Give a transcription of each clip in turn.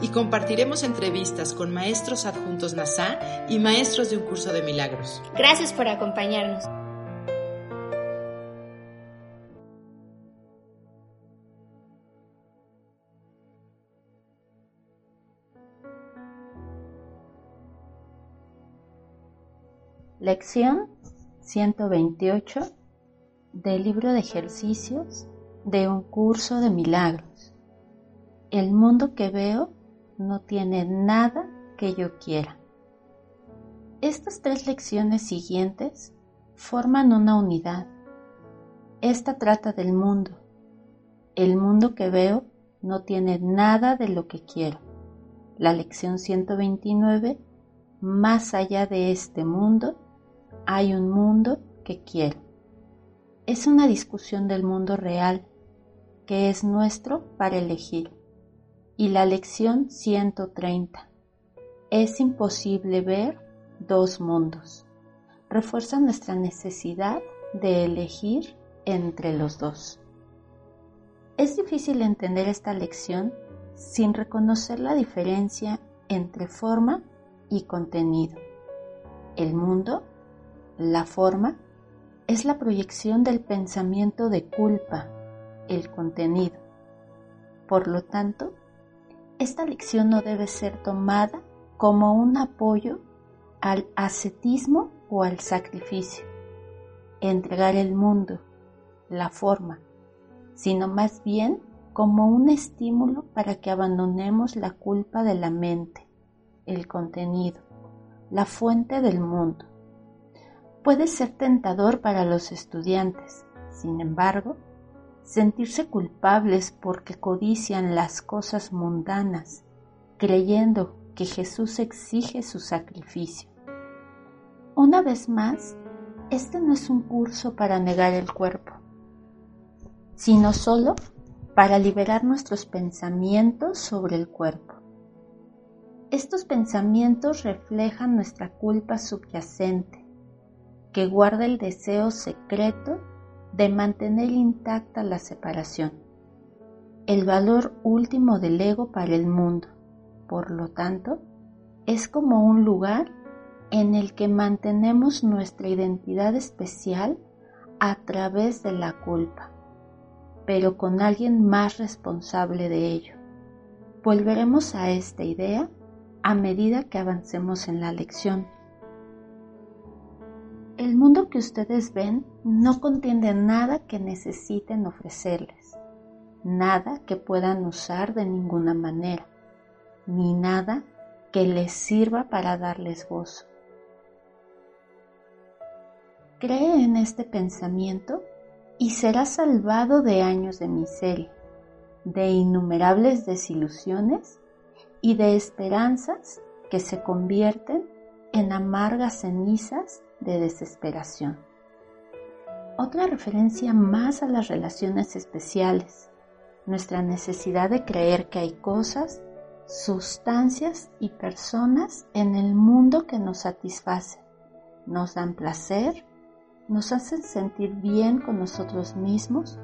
Y compartiremos entrevistas con maestros adjuntos NASA y maestros de un curso de milagros. Gracias por acompañarnos. Lección 128 del libro de ejercicios de un curso de milagros. El mundo que veo no tiene nada que yo quiera. Estas tres lecciones siguientes forman una unidad. Esta trata del mundo. El mundo que veo no tiene nada de lo que quiero. La lección 129, más allá de este mundo, hay un mundo que quiero es una discusión del mundo real que es nuestro para elegir. Y la lección 130. Es imposible ver dos mundos. Refuerza nuestra necesidad de elegir entre los dos. Es difícil entender esta lección sin reconocer la diferencia entre forma y contenido. El mundo, la forma, es la proyección del pensamiento de culpa, el contenido. Por lo tanto, esta lección no debe ser tomada como un apoyo al ascetismo o al sacrificio, entregar el mundo, la forma, sino más bien como un estímulo para que abandonemos la culpa de la mente, el contenido, la fuente del mundo puede ser tentador para los estudiantes. Sin embargo, sentirse culpables porque codician las cosas mundanas, creyendo que Jesús exige su sacrificio. Una vez más, este no es un curso para negar el cuerpo, sino solo para liberar nuestros pensamientos sobre el cuerpo. Estos pensamientos reflejan nuestra culpa subyacente, que guarda el deseo secreto de mantener intacta la separación, el valor último del ego para el mundo. Por lo tanto, es como un lugar en el que mantenemos nuestra identidad especial a través de la culpa, pero con alguien más responsable de ello. Volveremos a esta idea a medida que avancemos en la lección. El mundo que ustedes ven no contiene nada que necesiten ofrecerles, nada que puedan usar de ninguna manera, ni nada que les sirva para darles gozo. Cree en este pensamiento y serás salvado de años de miseria, de innumerables desilusiones y de esperanzas que se convierten en amargas cenizas de desesperación. Otra referencia más a las relaciones especiales, nuestra necesidad de creer que hay cosas, sustancias y personas en el mundo que nos satisfacen, nos dan placer, nos hacen sentir bien con nosotros mismos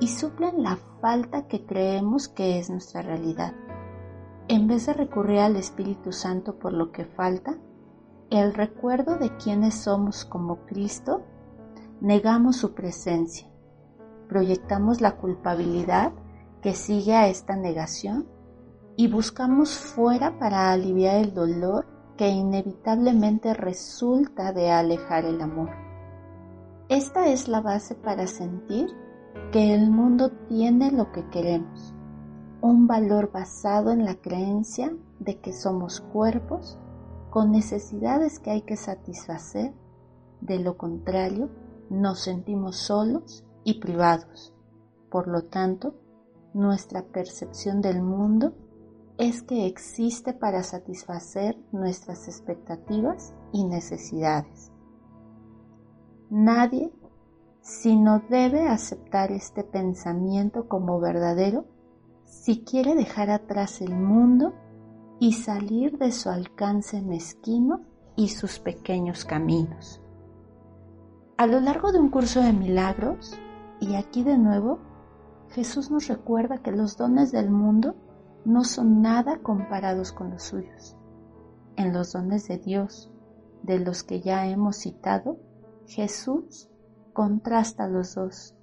y suplen la falta que creemos que es nuestra realidad. En vez de recurrir al Espíritu Santo por lo que falta, el recuerdo de quienes somos como Cristo, negamos su presencia, proyectamos la culpabilidad que sigue a esta negación y buscamos fuera para aliviar el dolor que inevitablemente resulta de alejar el amor. Esta es la base para sentir que el mundo tiene lo que queremos, un valor basado en la creencia de que somos cuerpos con necesidades que hay que satisfacer, de lo contrario nos sentimos solos y privados. Por lo tanto, nuestra percepción del mundo es que existe para satisfacer nuestras expectativas y necesidades. Nadie sino debe aceptar este pensamiento como verdadero si quiere dejar atrás el mundo y salir de su alcance mezquino y sus pequeños caminos. A lo largo de un curso de milagros, y aquí de nuevo, Jesús nos recuerda que los dones del mundo no son nada comparados con los suyos. En los dones de Dios, de los que ya hemos citado, Jesús contrasta los dos,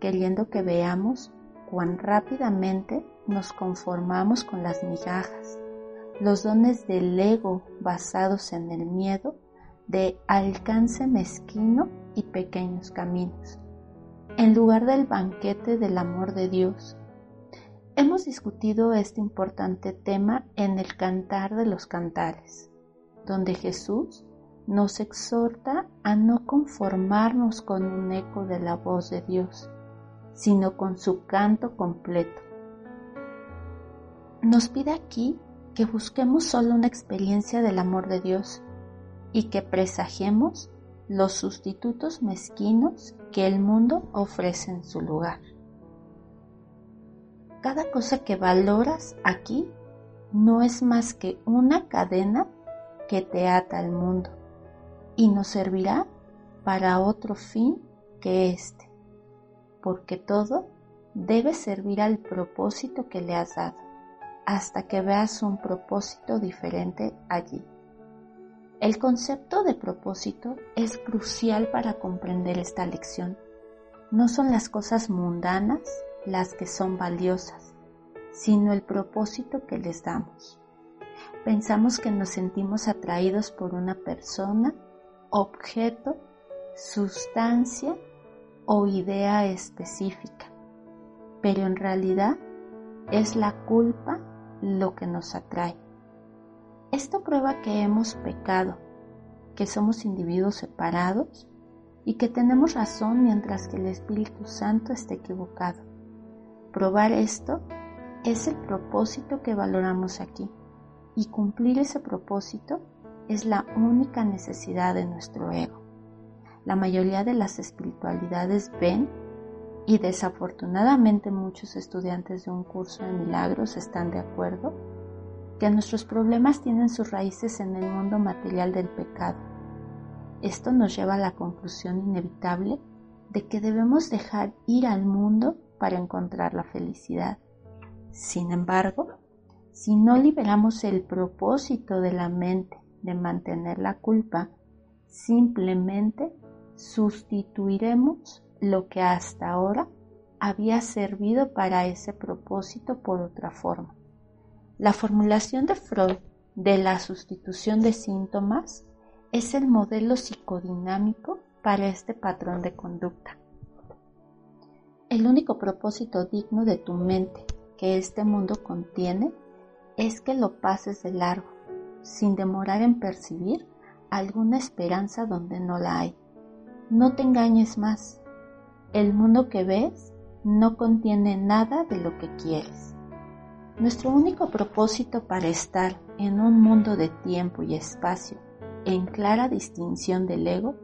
queriendo que veamos cuán rápidamente nos conformamos con las migajas, los dones del ego basados en el miedo de alcance mezquino y pequeños caminos, en lugar del banquete del amor de Dios. Hemos discutido este importante tema en el Cantar de los Cantares, donde Jesús nos exhorta a no conformarnos con un eco de la voz de Dios, sino con su canto completo. Nos pide aquí que busquemos solo una experiencia del amor de Dios y que presagiemos los sustitutos mezquinos que el mundo ofrece en su lugar. Cada cosa que valoras aquí no es más que una cadena que te ata al mundo y no servirá para otro fin que éste, porque todo debe servir al propósito que le has dado, hasta que veas un propósito diferente allí. El concepto de propósito es crucial para comprender esta lección. No son las cosas mundanas las que son valiosas, sino el propósito que les damos. Pensamos que nos sentimos atraídos por una persona, objeto, sustancia o idea específica, pero en realidad es la culpa lo que nos atrae. Esto prueba que hemos pecado, que somos individuos separados y que tenemos razón mientras que el Espíritu Santo esté equivocado. Probar esto es el propósito que valoramos aquí y cumplir ese propósito es la única necesidad de nuestro ego. La mayoría de las espiritualidades ven y desafortunadamente muchos estudiantes de un curso de milagros están de acuerdo que nuestros problemas tienen sus raíces en el mundo material del pecado. Esto nos lleva a la conclusión inevitable de que debemos dejar ir al mundo para encontrar la felicidad. Sin embargo, si no liberamos el propósito de la mente de mantener la culpa, simplemente sustituiremos lo que hasta ahora había servido para ese propósito por otra forma. La formulación de Freud de la sustitución de síntomas es el modelo psicodinámico para este patrón de conducta. El único propósito digno de tu mente que este mundo contiene es que lo pases de largo, sin demorar en percibir alguna esperanza donde no la hay. No te engañes más. El mundo que ves no contiene nada de lo que quieres. Nuestro único propósito para estar en un mundo de tiempo y espacio en clara distinción del ego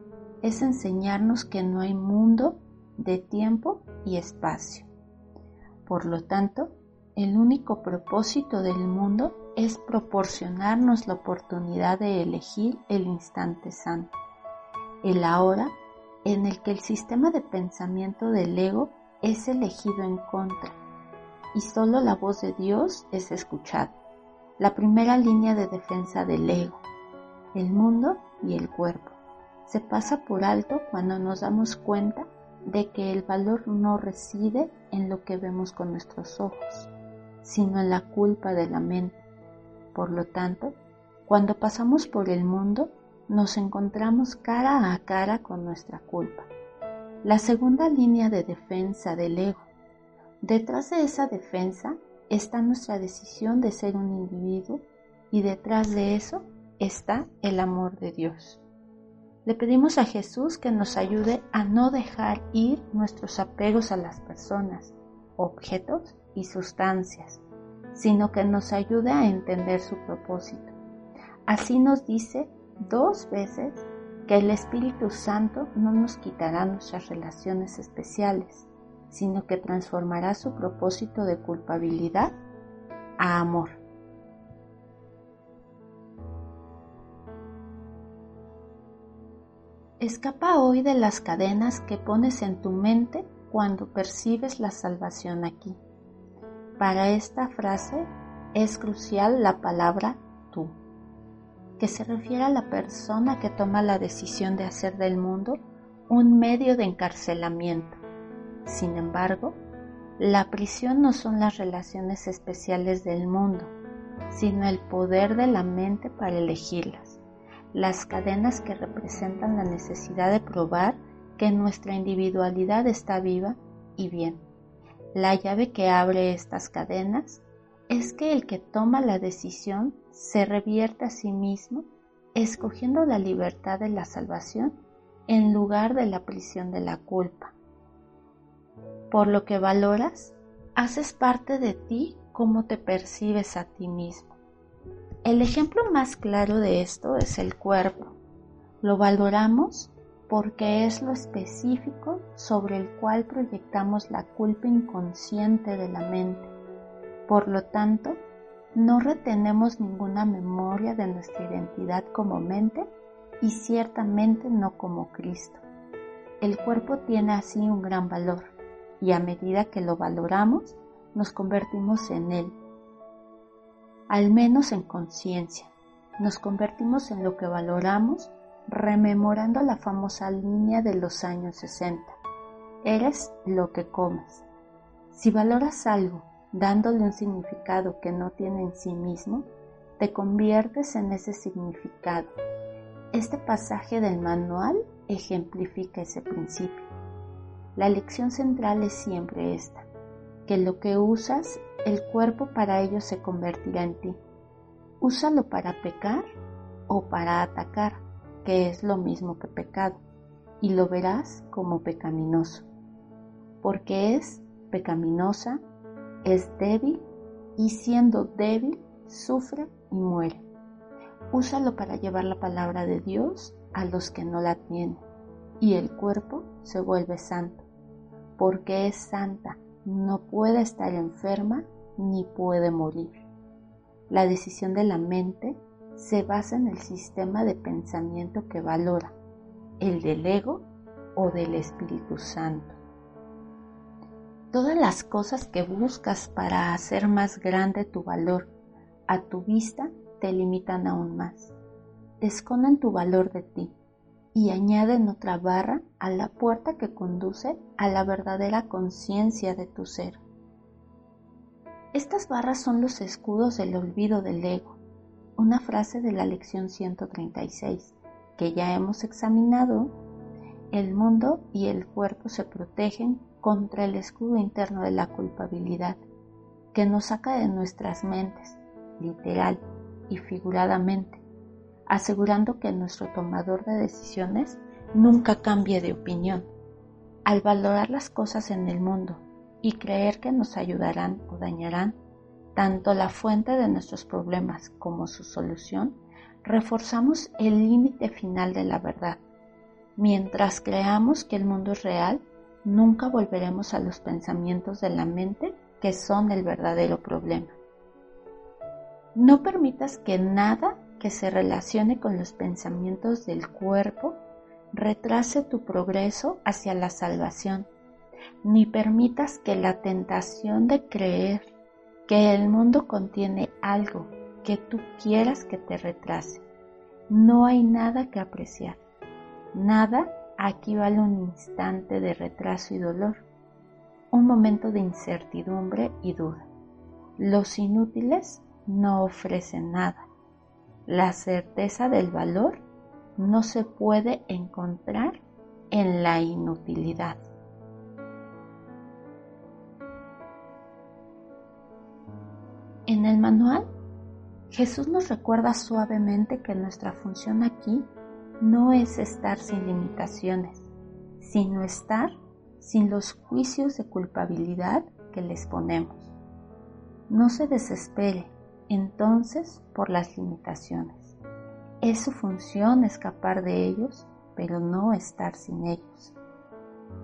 es enseñarnos que no hay mundo de tiempo y espacio. Por lo tanto, el único propósito del mundo es proporcionarnos la oportunidad de elegir el instante santo, el ahora en el que el sistema de pensamiento del ego es elegido en contra y solo la voz de Dios es escuchada. La primera línea de defensa del ego, el mundo y el cuerpo. Se pasa por alto cuando nos damos cuenta de que el valor no reside en lo que vemos con nuestros ojos, sino en la culpa de la mente. Por lo tanto, cuando pasamos por el mundo, nos encontramos cara a cara con nuestra culpa. La segunda línea de defensa del ego Detrás de esa defensa está nuestra decisión de ser un individuo y detrás de eso está el amor de Dios. Le pedimos a Jesús que nos ayude a no dejar ir nuestros apegos a las personas, objetos y sustancias, sino que nos ayude a entender su propósito. Así nos dice dos veces que el Espíritu Santo no nos quitará nuestras relaciones especiales, sino que transformará su propósito de culpabilidad a amor. Escapa hoy de las cadenas que pones en tu mente cuando percibes la salvación aquí. Para esta frase es crucial la palabra tú, que se refiere a la persona que toma la decisión de hacer del mundo un medio de encarcelamiento. Sin embargo, la prisión no son las relaciones especiales del mundo, sino el poder de la mente para elegirlas, las cadenas que representan la necesidad de probar que nuestra individualidad está viva y bien. La llave que abre estas cadenas es que el que toma la decisión se revierte a sí mismo, escogiendo la libertad de la salvación en lugar de la prisión de la culpa. Por lo que valoras, haces parte de ti como te percibes a ti mismo. El ejemplo más claro de esto es el cuerpo. Lo valoramos porque es lo específico sobre el cual proyectamos la culpa inconsciente de la mente. Por lo tanto, no retenemos ninguna memoria de nuestra identidad como mente y ciertamente no como Cristo. El cuerpo tiene así un gran valor y a medida que lo valoramos, nos convertimos en él, al menos en conciencia. Nos convertimos en lo que valoramos rememorando la famosa línea de los años 60. Eres lo que comes. Si valoras algo dándole un significado que no tiene en sí mismo, te conviertes en ese significado. Este pasaje del manual ejemplifica ese principio. La lección central es siempre esta, que lo que usas, el cuerpo para ello se convertirá en ti. Úsalo para pecar o para atacar que es lo mismo que pecado, y lo verás como pecaminoso, porque es pecaminosa, es débil, y siendo débil, sufre y muere. Úsalo para llevar la palabra de Dios a los que no la tienen, y el cuerpo se vuelve santo, porque es santa, no puede estar enferma ni puede morir. La decisión de la mente se basa en el sistema de pensamiento que valora, el del ego o del Espíritu Santo. Todas las cosas que buscas para hacer más grande tu valor a tu vista te limitan aún más. Esconden tu valor de ti y añaden otra barra a la puerta que conduce a la verdadera conciencia de tu ser. Estas barras son los escudos del olvido del ego una frase de la lección 136 que ya hemos examinado, el mundo y el cuerpo se protegen contra el escudo interno de la culpabilidad, que nos saca de nuestras mentes, literal y figuradamente, asegurando que nuestro tomador de decisiones nunca cambie de opinión. Al valorar las cosas en el mundo y creer que nos ayudarán o dañarán, tanto la fuente de nuestros problemas como su solución, reforzamos el límite final de la verdad. Mientras creamos que el mundo es real, nunca volveremos a los pensamientos de la mente que son el verdadero problema. No permitas que nada que se relacione con los pensamientos del cuerpo retrase tu progreso hacia la salvación, ni permitas que la tentación de creer que el mundo contiene algo que tú quieras que te retrase. No hay nada que apreciar. Nada aquí vale un instante de retraso y dolor, un momento de incertidumbre y duda. Los inútiles no ofrecen nada. La certeza del valor no se puede encontrar en la inutilidad. En el manual, Jesús nos recuerda suavemente que nuestra función aquí no es estar sin limitaciones, sino estar sin los juicios de culpabilidad que les ponemos. No se desespere entonces por las limitaciones. Es su función escapar de ellos, pero no estar sin ellos.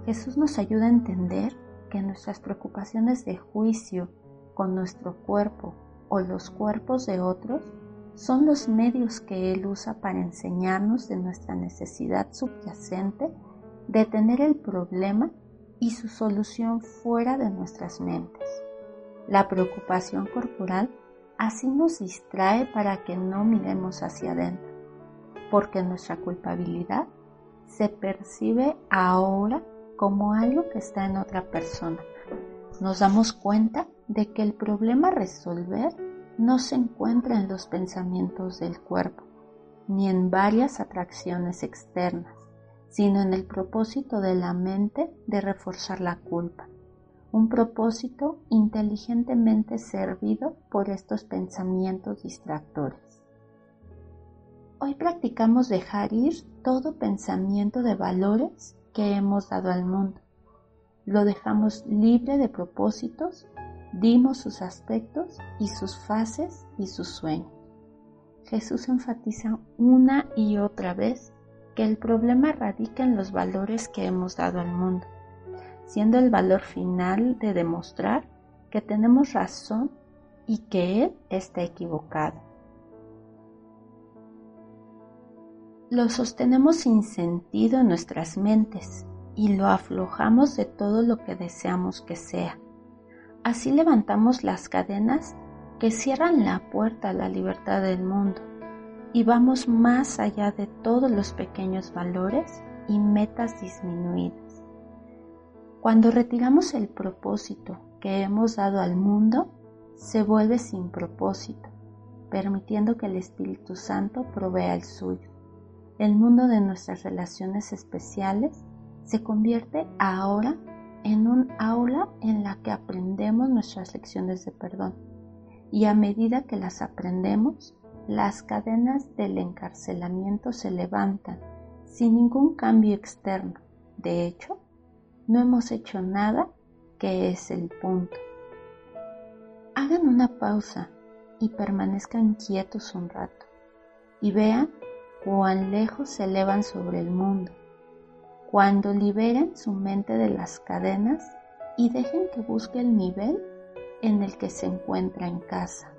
Jesús nos ayuda a entender que nuestras preocupaciones de juicio con nuestro cuerpo o los cuerpos de otros son los medios que Él usa para enseñarnos de nuestra necesidad subyacente de tener el problema y su solución fuera de nuestras mentes. La preocupación corporal así nos distrae para que no miremos hacia adentro, porque nuestra culpabilidad se percibe ahora como algo que está en otra persona. Nos damos cuenta de que el problema resolver no se encuentra en los pensamientos del cuerpo, ni en varias atracciones externas, sino en el propósito de la mente de reforzar la culpa, un propósito inteligentemente servido por estos pensamientos distractores. Hoy practicamos dejar ir todo pensamiento de valores que hemos dado al mundo. Lo dejamos libre de propósitos, dimos sus aspectos y sus fases y sus sueños. Jesús enfatiza una y otra vez que el problema radica en los valores que hemos dado al mundo, siendo el valor final de demostrar que tenemos razón y que Él está equivocado. Lo sostenemos sin sentido en nuestras mentes y lo aflojamos de todo lo que deseamos que sea. Así levantamos las cadenas que cierran la puerta a la libertad del mundo y vamos más allá de todos los pequeños valores y metas disminuidas. Cuando retiramos el propósito que hemos dado al mundo, se vuelve sin propósito, permitiendo que el Espíritu Santo provea el suyo. El mundo de nuestras relaciones especiales se convierte ahora en un aula en la que aprendemos nuestras lecciones de perdón y a medida que las aprendemos, las cadenas del encarcelamiento se levantan sin ningún cambio externo. De hecho, no hemos hecho nada que es el punto. Hagan una pausa y permanezcan quietos un rato y vean cuán lejos se elevan sobre el mundo. Cuando liberen su mente de las cadenas y dejen que busque el nivel en el que se encuentra en casa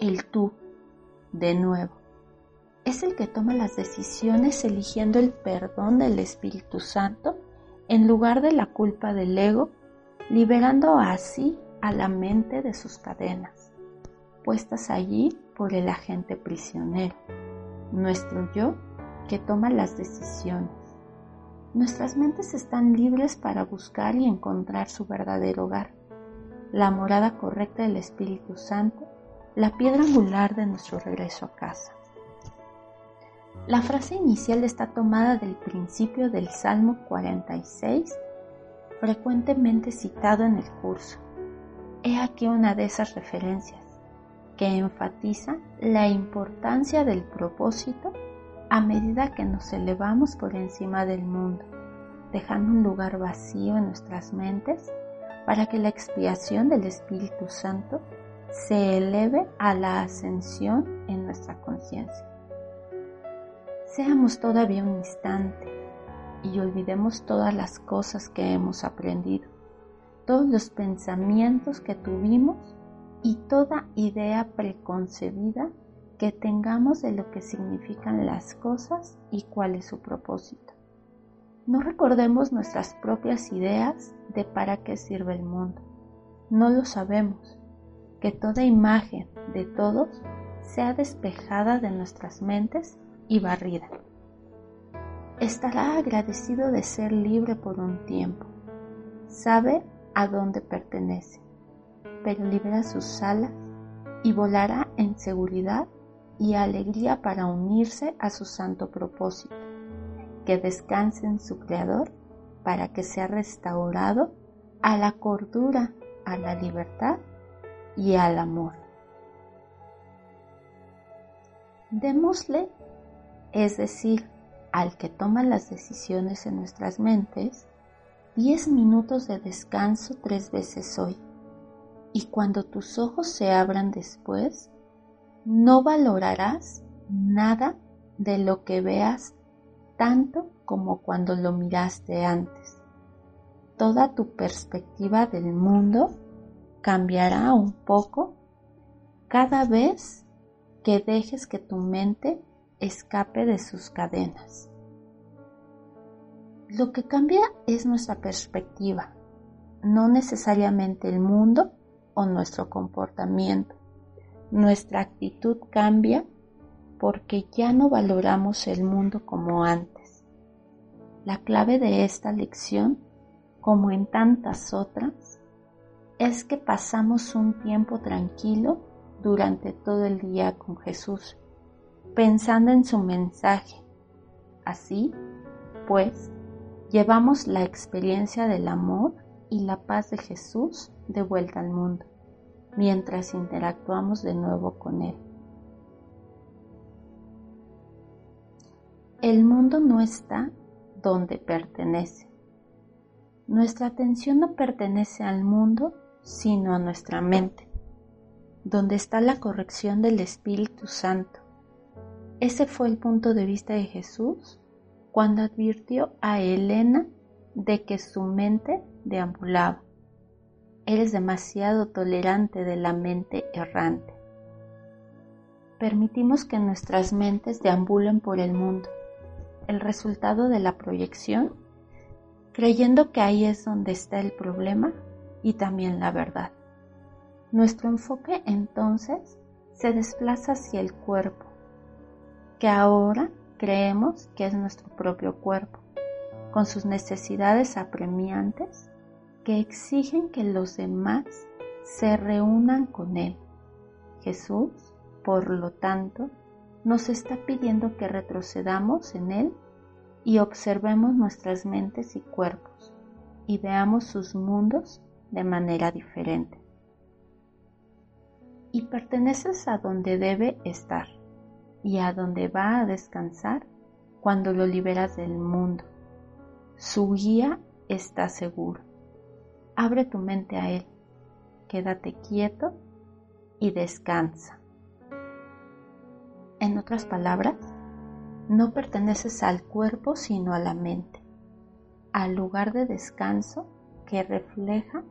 el tú, de nuevo. Es el que toma las decisiones eligiendo el perdón del Espíritu Santo en lugar de la culpa del ego, liberando así a la mente de sus cadenas, puestas allí por el agente prisionero, nuestro yo que toma las decisiones. Nuestras mentes están libres para buscar y encontrar su verdadero hogar, la morada correcta del Espíritu Santo la piedra angular de nuestro regreso a casa. La frase inicial está tomada del principio del Salmo 46, frecuentemente citado en el curso. He aquí una de esas referencias que enfatiza la importancia del propósito a medida que nos elevamos por encima del mundo, dejando un lugar vacío en nuestras mentes para que la expiación del Espíritu Santo se eleve a la ascensión en nuestra conciencia. Seamos todavía un instante y olvidemos todas las cosas que hemos aprendido, todos los pensamientos que tuvimos y toda idea preconcebida que tengamos de lo que significan las cosas y cuál es su propósito. No recordemos nuestras propias ideas de para qué sirve el mundo. No lo sabemos que toda imagen de todos sea despejada de nuestras mentes y barrida. Estará agradecido de ser libre por un tiempo. Sabe a dónde pertenece, pero libera sus alas y volará en seguridad y alegría para unirse a su santo propósito, que descanse en su Creador para que sea restaurado a la cordura, a la libertad y al amor. Démosle, es decir, al que toma las decisiones en nuestras mentes, 10 minutos de descanso tres veces hoy. Y cuando tus ojos se abran después, no valorarás nada de lo que veas tanto como cuando lo miraste antes. Toda tu perspectiva del mundo cambiará un poco cada vez que dejes que tu mente escape de sus cadenas. Lo que cambia es nuestra perspectiva, no necesariamente el mundo o nuestro comportamiento. Nuestra actitud cambia porque ya no valoramos el mundo como antes. La clave de esta lección, como en tantas otras, es que pasamos un tiempo tranquilo durante todo el día con Jesús, pensando en su mensaje. Así, pues, llevamos la experiencia del amor y la paz de Jesús de vuelta al mundo, mientras interactuamos de nuevo con Él. El mundo no está donde pertenece. Nuestra atención no pertenece al mundo, sino a nuestra mente, donde está la corrección del Espíritu Santo. Ese fue el punto de vista de Jesús cuando advirtió a Elena de que su mente deambulaba. Eres demasiado tolerante de la mente errante. Permitimos que nuestras mentes deambulen por el mundo el resultado de la proyección, creyendo que ahí es donde está el problema y también la verdad. Nuestro enfoque entonces se desplaza hacia el cuerpo, que ahora creemos que es nuestro propio cuerpo, con sus necesidades apremiantes que exigen que los demás se reúnan con Él. Jesús, por lo tanto, nos está pidiendo que retrocedamos en Él y observemos nuestras mentes y cuerpos y veamos sus mundos de manera diferente. Y perteneces a donde debe estar y a donde va a descansar cuando lo liberas del mundo. Su guía está seguro. Abre tu mente a Él, quédate quieto y descansa. En otras palabras, no perteneces al cuerpo sino a la mente, al lugar de descanso que refleja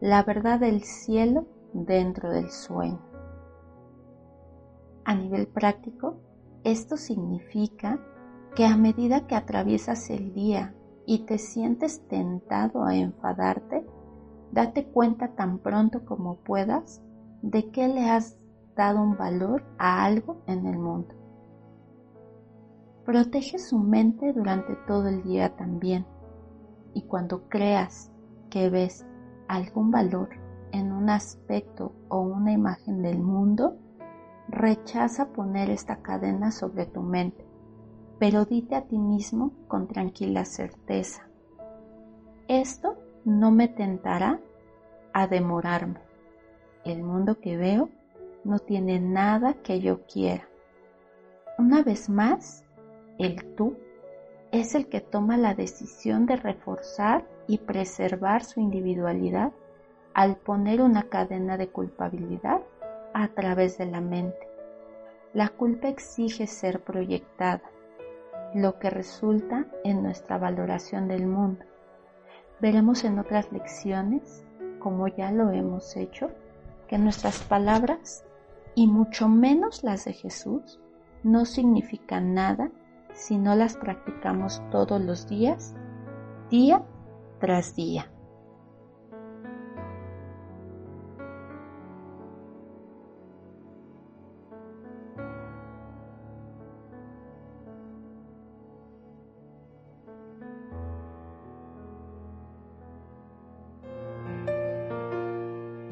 la verdad del cielo dentro del sueño. A nivel práctico, esto significa que a medida que atraviesas el día y te sientes tentado a enfadarte, date cuenta tan pronto como puedas de que le has dado un valor a algo en el mundo. Protege su mente durante todo el día también. Y cuando creas que ves algún valor en un aspecto o una imagen del mundo, rechaza poner esta cadena sobre tu mente, pero dite a ti mismo con tranquila certeza, esto no me tentará a demorarme. El mundo que veo no tiene nada que yo quiera. Una vez más, el tú es el que toma la decisión de reforzar y preservar su individualidad al poner una cadena de culpabilidad a través de la mente. La culpa exige ser proyectada, lo que resulta en nuestra valoración del mundo. Veremos en otras lecciones, como ya lo hemos hecho, que nuestras palabras y mucho menos las de Jesús, no significan nada si no las practicamos todos los días, día tras día.